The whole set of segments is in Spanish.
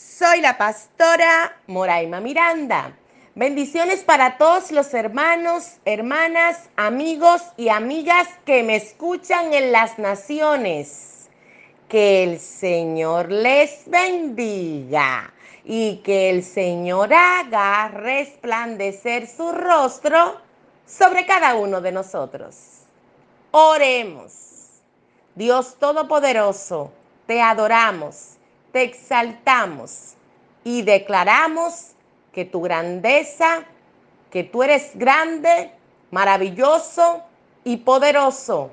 Soy la pastora Moraima Miranda. Bendiciones para todos los hermanos, hermanas, amigos y amigas que me escuchan en las naciones. Que el Señor les bendiga y que el Señor haga resplandecer su rostro sobre cada uno de nosotros. Oremos. Dios Todopoderoso, te adoramos, te exaltamos y declaramos que tu grandeza, que tú eres grande, maravilloso y poderoso.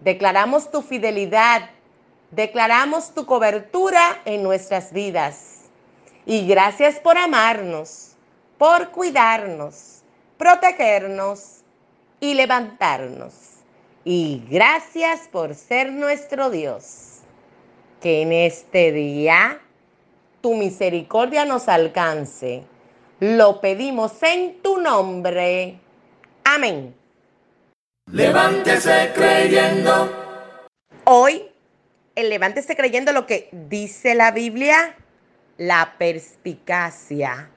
Declaramos tu fidelidad, declaramos tu cobertura en nuestras vidas. Y gracias por amarnos, por cuidarnos, protegernos y levantarnos. Y gracias por ser nuestro Dios que en este día tu misericordia nos alcance. Lo pedimos en tu nombre. Amén. Levántese creyendo. Hoy, el levántese creyendo lo que dice la Biblia, la perspicacia,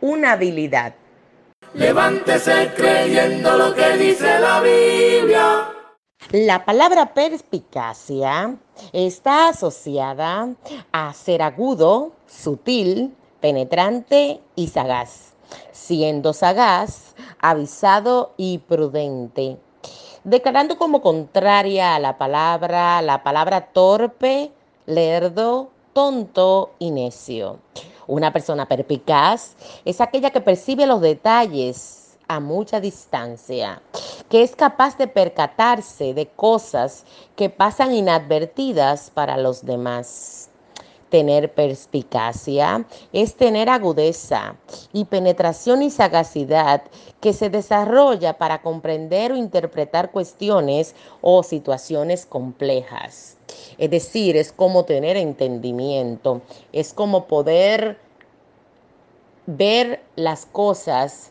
una habilidad. Levántese creyendo lo que dice la Biblia. La palabra perspicacia está asociada a ser agudo, sutil, penetrante y sagaz, siendo sagaz, avisado y prudente, declarando como contraria a la palabra la palabra torpe, lerdo, tonto y necio. Una persona perspicaz es aquella que percibe los detalles a mucha distancia, que es capaz de percatarse de cosas que pasan inadvertidas para los demás. Tener perspicacia es tener agudeza y penetración y sagacidad que se desarrolla para comprender o interpretar cuestiones o situaciones complejas. Es decir, es como tener entendimiento, es como poder ver las cosas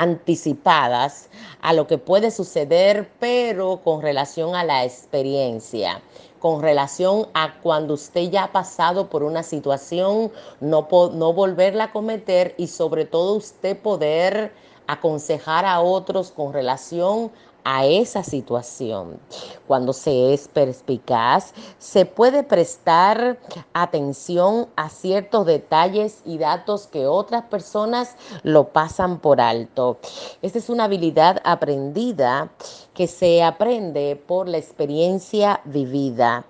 anticipadas a lo que puede suceder, pero con relación a la experiencia, con relación a cuando usted ya ha pasado por una situación, no, no volverla a cometer y sobre todo usted poder aconsejar a otros con relación a esa situación. Cuando se es perspicaz, se puede prestar atención a ciertos detalles y datos que otras personas lo pasan por alto. Esta es una habilidad aprendida que se aprende por la experiencia vivida,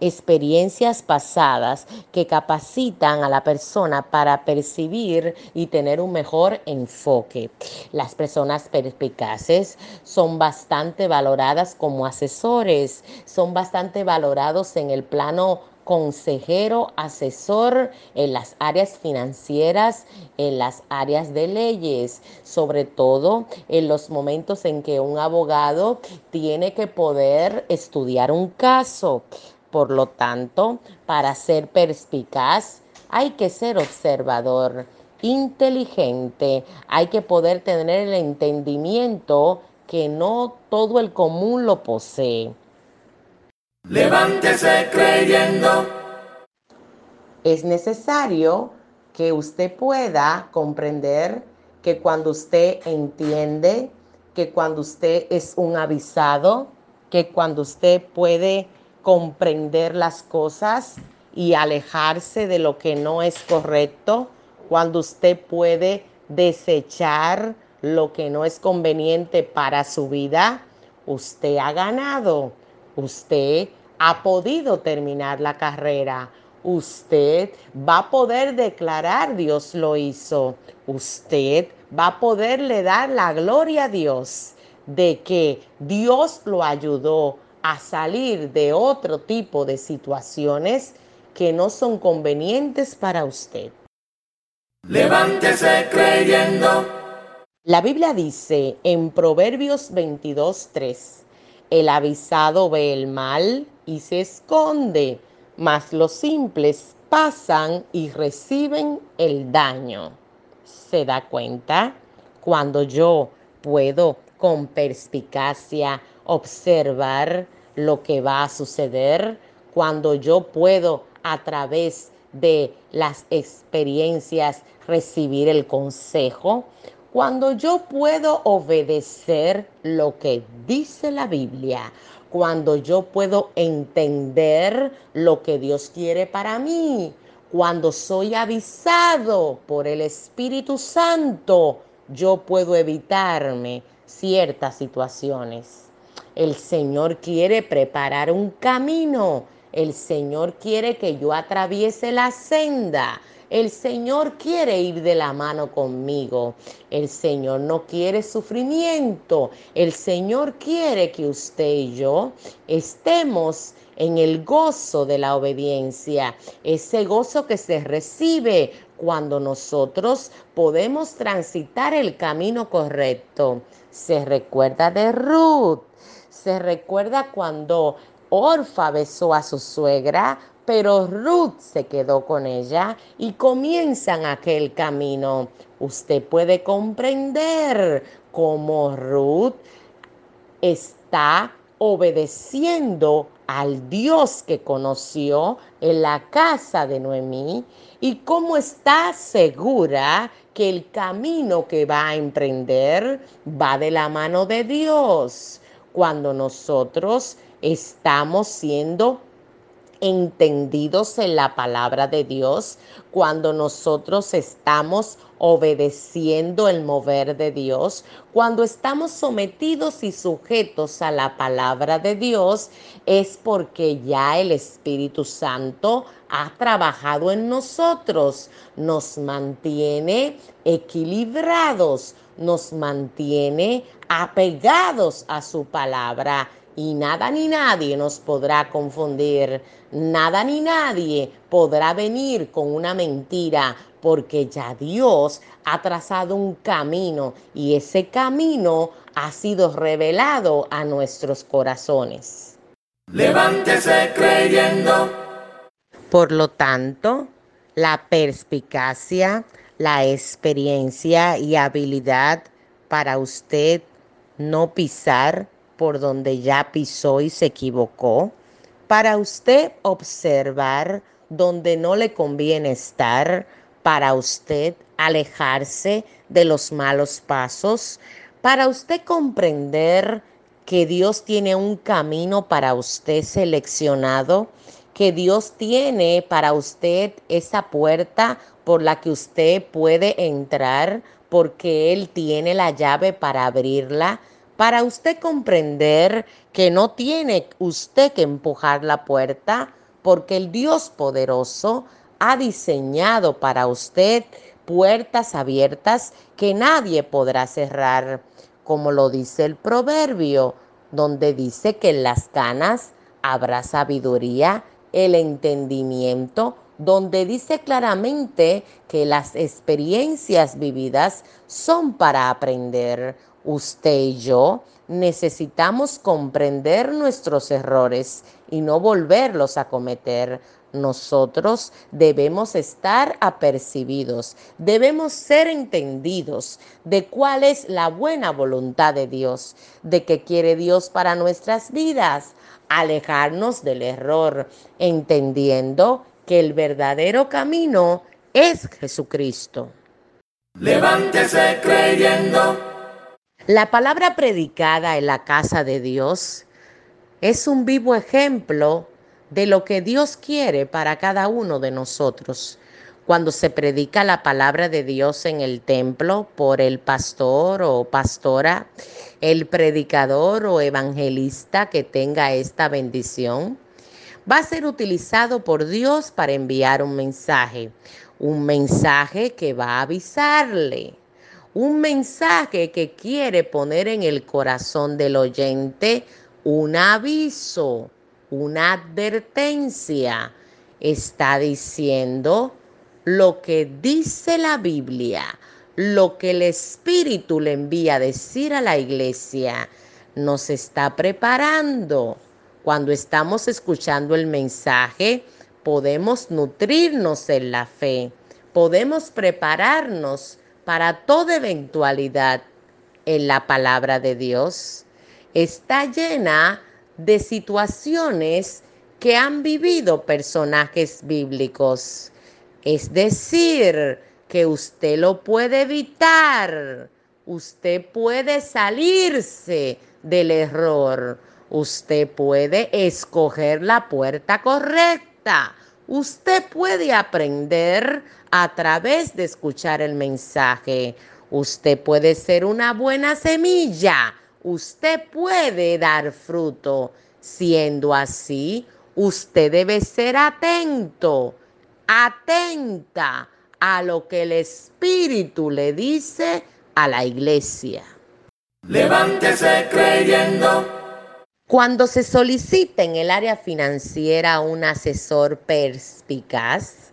experiencias pasadas que capacitan a la persona para percibir y tener un mejor enfoque. Las personas perspicaces son bastante valoradas como asesores, son bastante valorados en el plano consejero, asesor en las áreas financieras, en las áreas de leyes, sobre todo en los momentos en que un abogado tiene que poder estudiar un caso. Por lo tanto, para ser perspicaz hay que ser observador, inteligente, hay que poder tener el entendimiento que no todo el común lo posee. Levántese creyendo. Es necesario que usted pueda comprender que cuando usted entiende, que cuando usted es un avisado, que cuando usted puede comprender las cosas y alejarse de lo que no es correcto, cuando usted puede desechar lo que no es conveniente para su vida, usted ha ganado Usted ha podido terminar la carrera. Usted va a poder declarar Dios lo hizo. Usted va a poderle dar la gloria a Dios de que Dios lo ayudó a salir de otro tipo de situaciones que no son convenientes para usted. Levántese creyendo. La Biblia dice en Proverbios 22:3, el avisado ve el mal y se esconde, mas los simples pasan y reciben el daño. ¿Se da cuenta? Cuando yo puedo con perspicacia observar lo que va a suceder, cuando yo puedo a través de las experiencias recibir el consejo, cuando yo puedo obedecer lo que dice la Biblia, cuando yo puedo entender lo que Dios quiere para mí, cuando soy avisado por el Espíritu Santo, yo puedo evitarme ciertas situaciones. El Señor quiere preparar un camino. El Señor quiere que yo atraviese la senda. El Señor quiere ir de la mano conmigo. El Señor no quiere sufrimiento. El Señor quiere que usted y yo estemos en el gozo de la obediencia, ese gozo que se recibe cuando nosotros podemos transitar el camino correcto. Se recuerda de Ruth, se recuerda cuando Orfa besó a su suegra pero Ruth se quedó con ella y comienzan aquel camino. Usted puede comprender cómo Ruth está obedeciendo al Dios que conoció en la casa de Noemí y cómo está segura que el camino que va a emprender va de la mano de Dios. Cuando nosotros estamos siendo entendidos en la palabra de Dios, cuando nosotros estamos obedeciendo el mover de Dios, cuando estamos sometidos y sujetos a la palabra de Dios, es porque ya el Espíritu Santo ha trabajado en nosotros, nos mantiene equilibrados, nos mantiene apegados a su palabra y nada ni nadie nos podrá confundir, nada ni nadie podrá venir con una mentira, porque ya Dios ha trazado un camino y ese camino ha sido revelado a nuestros corazones. Levántese creyendo. Por lo tanto, la perspicacia, la experiencia y habilidad para usted no pisar por donde ya pisó y se equivocó, para usted observar donde no le conviene estar, para usted alejarse de los malos pasos, para usted comprender que Dios tiene un camino para usted seleccionado, que Dios tiene para usted esa puerta por la que usted puede entrar porque Él tiene la llave para abrirla para usted comprender que no tiene usted que empujar la puerta porque el Dios poderoso ha diseñado para usted puertas abiertas que nadie podrá cerrar, como lo dice el proverbio, donde dice que en las canas habrá sabiduría, el entendimiento, donde dice claramente que las experiencias vividas son para aprender usted y yo necesitamos comprender nuestros errores y no volverlos a cometer. Nosotros debemos estar apercibidos, debemos ser entendidos de cuál es la buena voluntad de Dios, de qué quiere Dios para nuestras vidas, alejarnos del error, entendiendo que el verdadero camino es Jesucristo. Levántese creyendo. La palabra predicada en la casa de Dios es un vivo ejemplo de lo que Dios quiere para cada uno de nosotros. Cuando se predica la palabra de Dios en el templo por el pastor o pastora, el predicador o evangelista que tenga esta bendición, va a ser utilizado por Dios para enviar un mensaje, un mensaje que va a avisarle un mensaje que quiere poner en el corazón del oyente un aviso, una advertencia. Está diciendo, lo que dice la Biblia, lo que el Espíritu le envía a decir a la iglesia, nos está preparando. Cuando estamos escuchando el mensaje, podemos nutrirnos en la fe, podemos prepararnos para toda eventualidad en la palabra de Dios. Está llena de situaciones que han vivido personajes bíblicos. Es decir, que usted lo puede evitar, usted puede salirse del error, usted puede escoger la puerta correcta, usted puede aprender a través de escuchar el mensaje, usted puede ser una buena semilla, usted puede dar fruto. Siendo así, usted debe ser atento, atenta a lo que el Espíritu le dice a la iglesia. Levántese creyendo. Cuando se solicita en el área financiera un asesor perspicaz,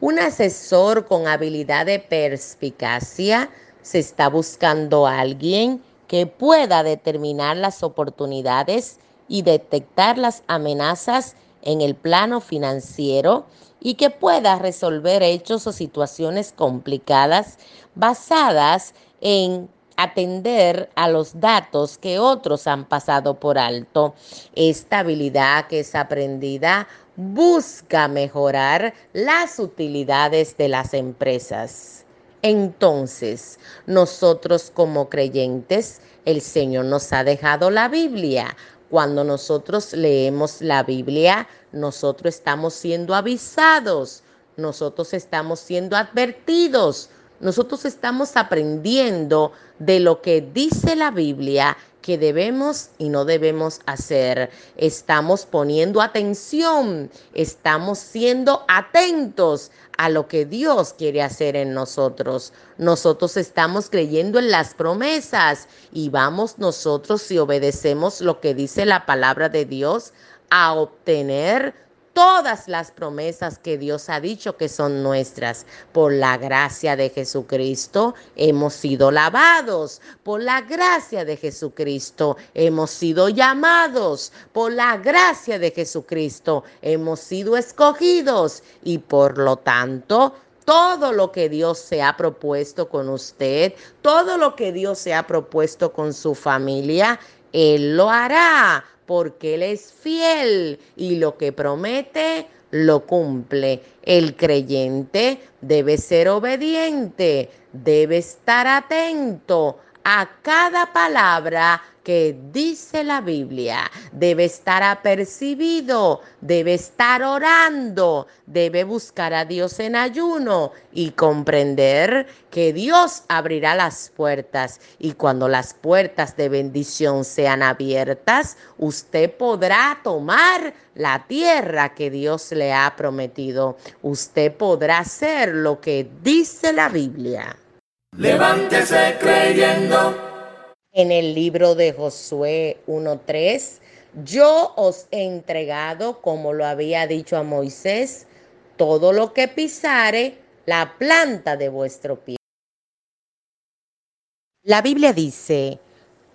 un asesor con habilidad de perspicacia, se está buscando a alguien que pueda determinar las oportunidades y detectar las amenazas en el plano financiero y que pueda resolver hechos o situaciones complicadas basadas en atender a los datos que otros han pasado por alto. Esta habilidad que es aprendida busca mejorar las utilidades de las empresas. Entonces, nosotros como creyentes, el Señor nos ha dejado la Biblia cuando nosotros leemos la Biblia, nosotros estamos siendo avisados, nosotros estamos siendo advertidos, nosotros estamos aprendiendo de lo que dice la Biblia que debemos y no debemos hacer. Estamos poniendo atención, estamos siendo atentos a lo que Dios quiere hacer en nosotros. Nosotros estamos creyendo en las promesas y vamos nosotros, si obedecemos lo que dice la palabra de Dios, a obtener todas las promesas que Dios ha dicho que son nuestras. Por la gracia de Jesucristo hemos sido lavados. Por la gracia de Jesucristo hemos sido llamados. Por la gracia de Jesucristo hemos sido escogidos. Y por lo tanto, todo lo que Dios se ha propuesto con usted, todo lo que Dios se ha propuesto con su familia, Él lo hará porque Él es fiel y lo que promete lo cumple. El creyente debe ser obediente, debe estar atento a cada palabra que dice la Biblia. Debe estar apercibido, debe estar orando, debe buscar a Dios en ayuno y comprender que Dios abrirá las puertas. Y cuando las puertas de bendición sean abiertas, usted podrá tomar la tierra que Dios le ha prometido. Usted podrá hacer lo que dice la Biblia. Levántese creyendo. En el libro de Josué 1.3, yo os he entregado, como lo había dicho a Moisés, todo lo que pisare la planta de vuestro pie. La Biblia dice,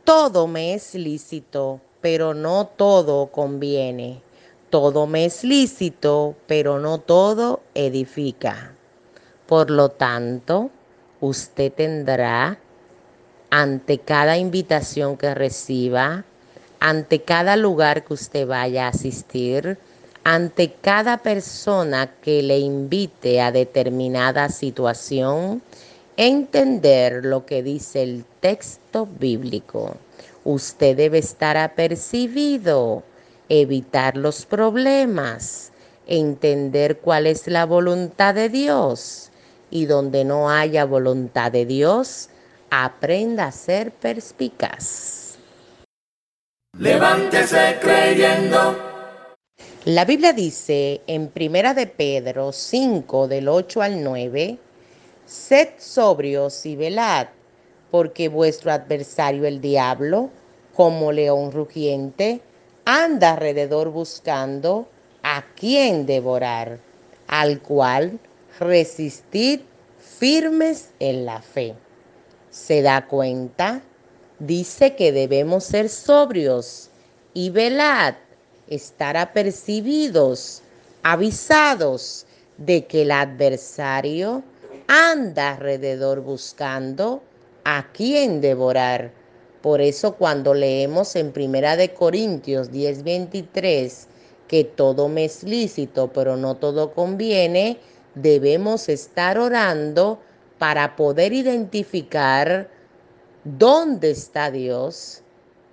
todo me es lícito, pero no todo conviene. Todo me es lícito, pero no todo edifica. Por lo tanto, usted tendrá ante cada invitación que reciba, ante cada lugar que usted vaya a asistir, ante cada persona que le invite a determinada situación, entender lo que dice el texto bíblico. Usted debe estar apercibido, evitar los problemas, entender cuál es la voluntad de Dios y donde no haya voluntad de Dios, aprenda a ser perspicaz. Levántese creyendo. La Biblia dice en Primera de Pedro 5 del 8 al 9, sed sobrios y velad, porque vuestro adversario el diablo, como león rugiente, anda alrededor buscando a quien devorar, al cual resistid firmes en la fe. ¿Se da cuenta? Dice que debemos ser sobrios y velad, estar apercibidos, avisados de que el adversario anda alrededor buscando a quien devorar. Por eso cuando leemos en Primera de Corintios 10:23 que todo me es lícito, pero no todo conviene, debemos estar orando para poder identificar dónde está Dios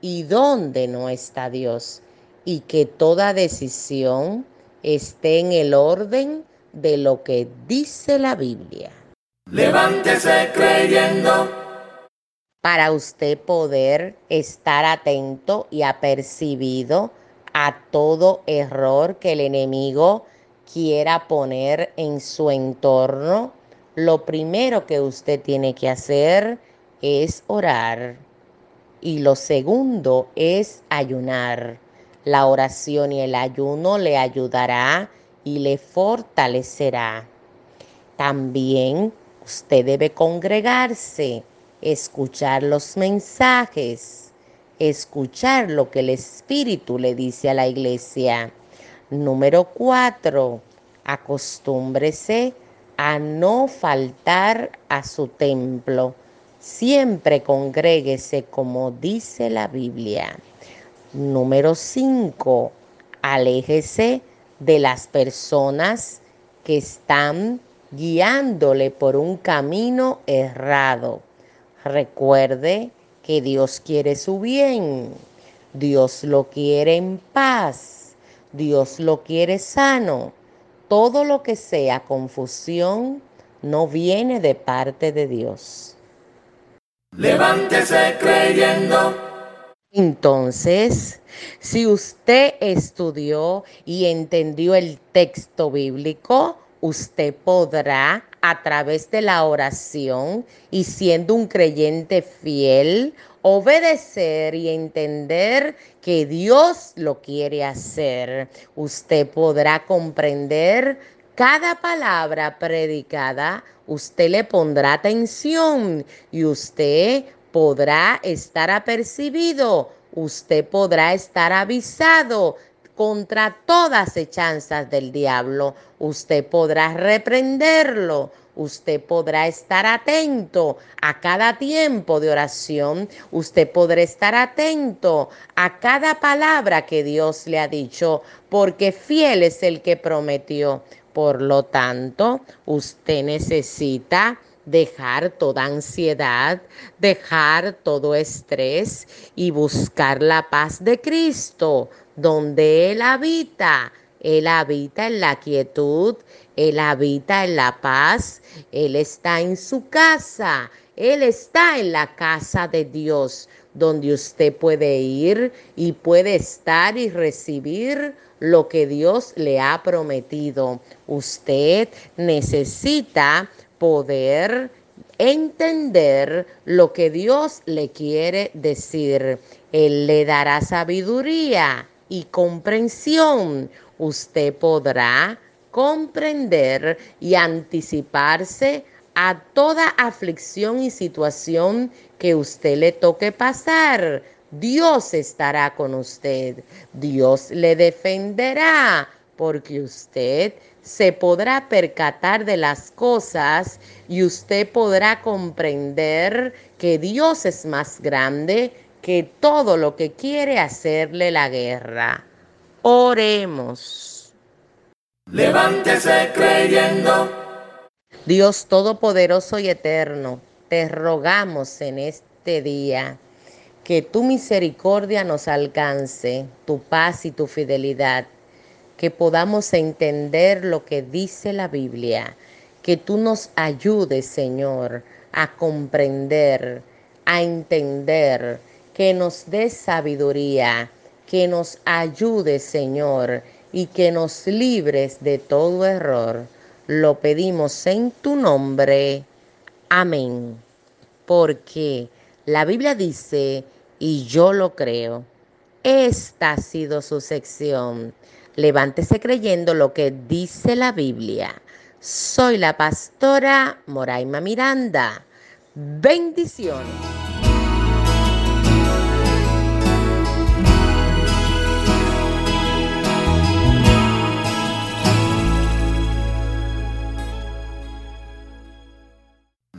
y dónde no está Dios y que toda decisión esté en el orden de lo que dice la Biblia. Levántese creyendo. Para usted poder estar atento y apercibido a todo error que el enemigo quiera poner en su entorno, lo primero que usted tiene que hacer es orar. Y lo segundo es ayunar. La oración y el ayuno le ayudará y le fortalecerá. También usted debe congregarse, escuchar los mensajes, escuchar lo que el Espíritu le dice a la iglesia. Número cuatro, acostúmbrese a no faltar a su templo. Siempre congréguese como dice la Biblia. Número cinco, aléjese de las personas que están guiándole por un camino errado. Recuerde que Dios quiere su bien, Dios lo quiere en paz, Dios lo quiere sano. Todo lo que sea confusión no viene de parte de Dios. Levántese creyendo. Entonces, si usted estudió y entendió el texto bíblico, usted podrá a través de la oración y siendo un creyente fiel, obedecer y entender que Dios lo quiere hacer. Usted podrá comprender cada palabra predicada, usted le pondrá atención y usted podrá estar apercibido, usted podrá estar avisado contra todas hechanzas del diablo. Usted podrá reprenderlo. Usted podrá estar atento a cada tiempo de oración. Usted podrá estar atento a cada palabra que Dios le ha dicho, porque fiel es el que prometió. Por lo tanto, usted necesita dejar toda ansiedad, dejar todo estrés y buscar la paz de Cristo donde Él habita. Él habita en la quietud, Él habita en la paz, Él está en su casa, Él está en la casa de Dios, donde usted puede ir y puede estar y recibir lo que Dios le ha prometido. Usted necesita poder entender lo que Dios le quiere decir. Él le dará sabiduría y comprensión, usted podrá comprender y anticiparse a toda aflicción y situación que usted le toque pasar. Dios estará con usted. Dios le defenderá porque usted se podrá percatar de las cosas y usted podrá comprender que Dios es más grande que todo lo que quiere hacerle la guerra. Oremos. Levántese creyendo. Dios Todopoderoso y Eterno, te rogamos en este día que tu misericordia nos alcance, tu paz y tu fidelidad, que podamos entender lo que dice la Biblia, que tú nos ayudes, Señor, a comprender, a entender que nos dé sabiduría, que nos ayude, Señor, y que nos libres de todo error. Lo pedimos en tu nombre. Amén. Porque la Biblia dice, y yo lo creo, esta ha sido su sección. Levántese creyendo lo que dice la Biblia. Soy la pastora Moraima Miranda. Bendiciones.